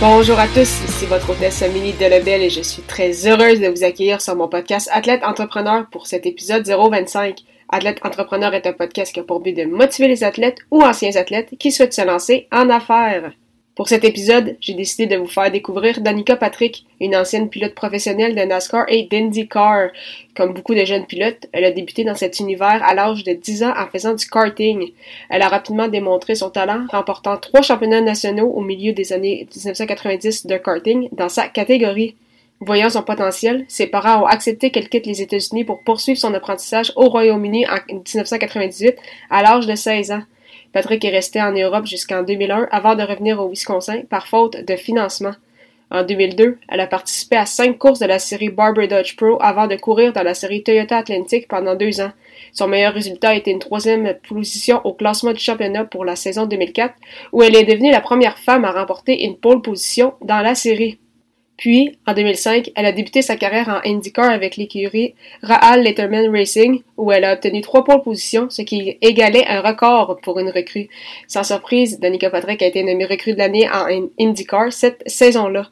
Bonjour à tous, ici votre hôtesse Amélie Delebel et je suis très heureuse de vous accueillir sur mon podcast Athlète Entrepreneur pour cet épisode 025. Athlète Entrepreneur est un podcast qui a pour but de motiver les athlètes ou anciens athlètes qui souhaitent se lancer en affaires. Pour cet épisode, j'ai décidé de vous faire découvrir Danica Patrick, une ancienne pilote professionnelle de NASCAR et d'IndyCar. Comme beaucoup de jeunes pilotes, elle a débuté dans cet univers à l'âge de 10 ans en faisant du karting. Elle a rapidement démontré son talent, remportant trois championnats nationaux au milieu des années 1990 de karting dans sa catégorie. Voyant son potentiel, ses parents ont accepté qu'elle quitte les États-Unis pour poursuivre son apprentissage au Royaume-Uni en 1998 à l'âge de 16 ans. Patrick est resté en Europe jusqu'en 2001 avant de revenir au Wisconsin par faute de financement. En 2002, elle a participé à cinq courses de la série Barber Dodge Pro avant de courir dans la série Toyota Atlantic pendant deux ans. Son meilleur résultat a été une troisième position au classement du championnat pour la saison 2004, où elle est devenue la première femme à remporter une pole position dans la série. Puis, en 2005, elle a débuté sa carrière en IndyCar avec l'écurie Rahal Letterman Racing, où elle a obtenu trois pôles positions, ce qui égalait un record pour une recrue. Sans surprise, Danica Patrick a été nommée recrue de l'année en IndyCar cette saison-là.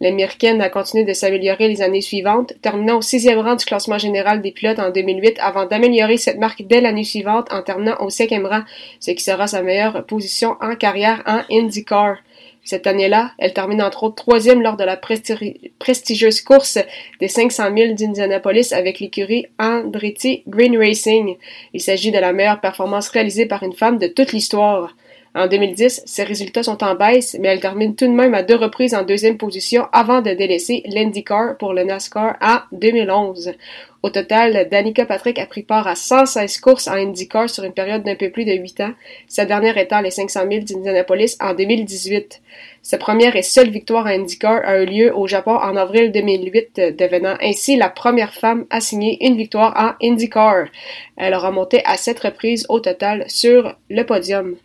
L'Américaine a continué de s'améliorer les années suivantes, terminant au sixième rang du classement général des pilotes en 2008 avant d'améliorer cette marque dès l'année suivante en terminant au cinquième rang, ce qui sera sa meilleure position en carrière en IndyCar. Cette année-là, elle termine entre autres troisième lors de la prestigieuse course des 500 000 d'Indianapolis avec l'écurie Andretti Green Racing. Il s'agit de la meilleure performance réalisée par une femme de toute l'histoire. En 2010, ses résultats sont en baisse, mais elle termine tout de même à deux reprises en deuxième position avant de délaisser l'IndyCar pour le NASCAR en 2011. Au total, Danica Patrick a pris part à 116 courses en IndyCar sur une période d'un peu plus de 8 ans, sa dernière étant les 500 000 d'Indianapolis en 2018. Sa première et seule victoire en IndyCar a eu lieu au Japon en avril 2008, devenant ainsi la première femme à signer une victoire en IndyCar. Elle a remonté à sept reprises au total sur le podium.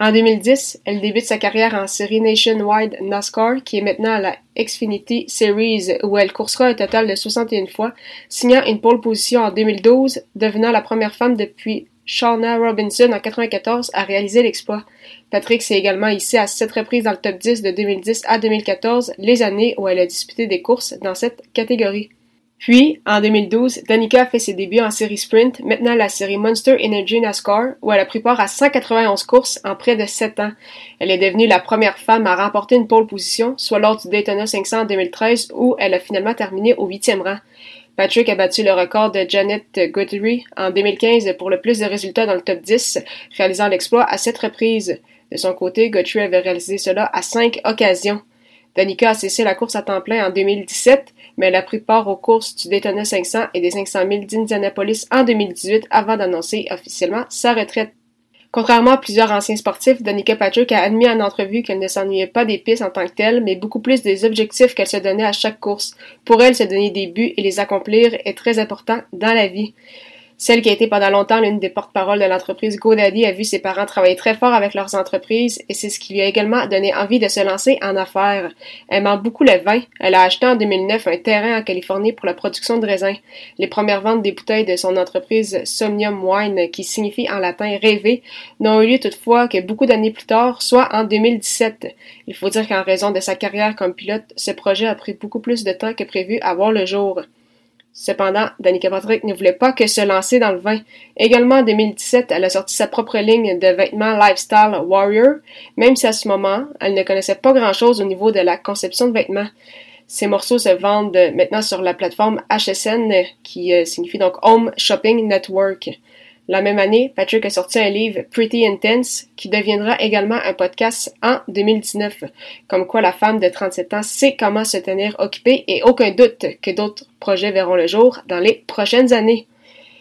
En 2010, elle débute sa carrière en série Nationwide NASCAR, qui est maintenant à la Xfinity Series, où elle coursera un total de 61 fois, signant une pole position en 2012, devenant la première femme depuis Shauna Robinson en 94 à réaliser l'exploit. Patrick s'est également hissé à sept reprises dans le top 10 de 2010 à 2014, les années où elle a disputé des courses dans cette catégorie. Puis, en 2012, Danica fait ses débuts en série sprint, maintenant la série Monster Energy NASCAR, où elle a pris part à 191 courses en près de 7 ans. Elle est devenue la première femme à remporter une pole position, soit lors du Daytona 500 en 2013, où elle a finalement terminé au huitième rang. Patrick a battu le record de Janet Guthrie en 2015 pour le plus de résultats dans le top 10, réalisant l'exploit à 7 reprises. De son côté, Guthrie avait réalisé cela à 5 occasions. Danica a cessé la course à temps plein en 2017, mais elle a pris part aux courses du Daytona 500 et des 500 000 d'Indianapolis en 2018 avant d'annoncer officiellement sa retraite. Contrairement à plusieurs anciens sportifs, Danica Patrick a admis en entrevue qu'elle ne s'ennuyait pas des pistes en tant que telles, mais beaucoup plus des objectifs qu'elle se donnait à chaque course. Pour elle, se donner des buts et les accomplir est très important dans la vie. Celle qui a été pendant longtemps l'une des porte-paroles de l'entreprise GoDaddy a vu ses parents travailler très fort avec leurs entreprises et c'est ce qui lui a également donné envie de se lancer en affaires. Aimant beaucoup le vin, elle a acheté en 2009 un terrain en Californie pour la production de raisins. Les premières ventes des bouteilles de son entreprise Somnium Wine, qui signifie en latin rêver, n'ont eu lieu toutefois que beaucoup d'années plus tard, soit en 2017. Il faut dire qu'en raison de sa carrière comme pilote, ce projet a pris beaucoup plus de temps que prévu à voir le jour. Cependant, Danica Patrick ne voulait pas que se lancer dans le vin. Également en 2017, elle a sorti sa propre ligne de vêtements Lifestyle Warrior, même si à ce moment, elle ne connaissait pas grand-chose au niveau de la conception de vêtements. Ces morceaux se vendent maintenant sur la plateforme HSN, qui euh, signifie donc Home Shopping Network. La même année, Patrick a sorti un livre Pretty Intense qui deviendra également un podcast en 2019. Comme quoi la femme de 37 ans sait comment se tenir occupée et aucun doute que d'autres projets verront le jour dans les prochaines années.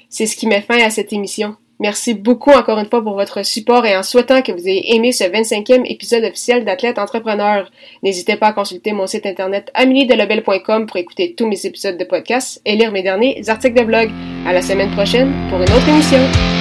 C'est ce qui met fin à cette émission. Merci beaucoup encore une fois pour votre support et en souhaitant que vous ayez aimé ce 25e épisode officiel d'Athlète Entrepreneur. N'hésitez pas à consulter mon site internet ameliedelobel.com pour écouter tous mes épisodes de podcast et lire mes derniers articles de blog. À la semaine prochaine pour une autre émission.